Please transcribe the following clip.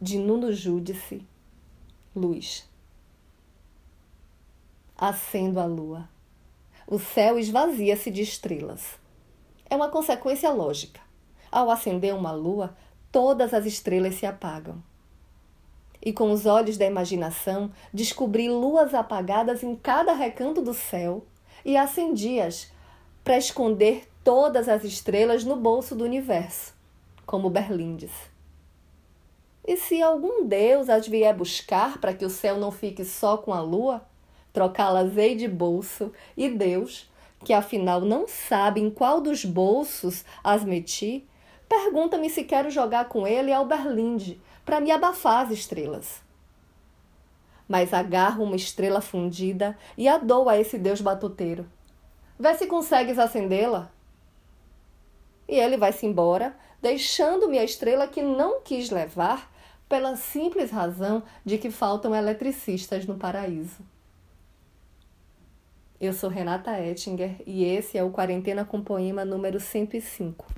de Nuno Júdice, luz. Acendo a lua. O céu esvazia-se de estrelas. É uma consequência lógica. Ao acender uma lua, todas as estrelas se apagam. E com os olhos da imaginação, descobri luas apagadas em cada recanto do céu e acendi-as para esconder todas as estrelas no bolso do universo, como Berlindes. E se algum deus as vier buscar para que o céu não fique só com a lua, trocá-las-ei de bolso, e Deus, que afinal não sabe em qual dos bolsos as meti, pergunta-me se quero jogar com ele ao Berlinde para me abafar as estrelas. Mas agarro uma estrela fundida e a dou a esse Deus batuteiro. Vê se consegues acendê-la. E ele vai-se embora, deixando-me a estrela que não quis levar, pela simples razão de que faltam eletricistas no paraíso. Eu sou Renata Ettinger e esse é o Quarentena com Poema número 105.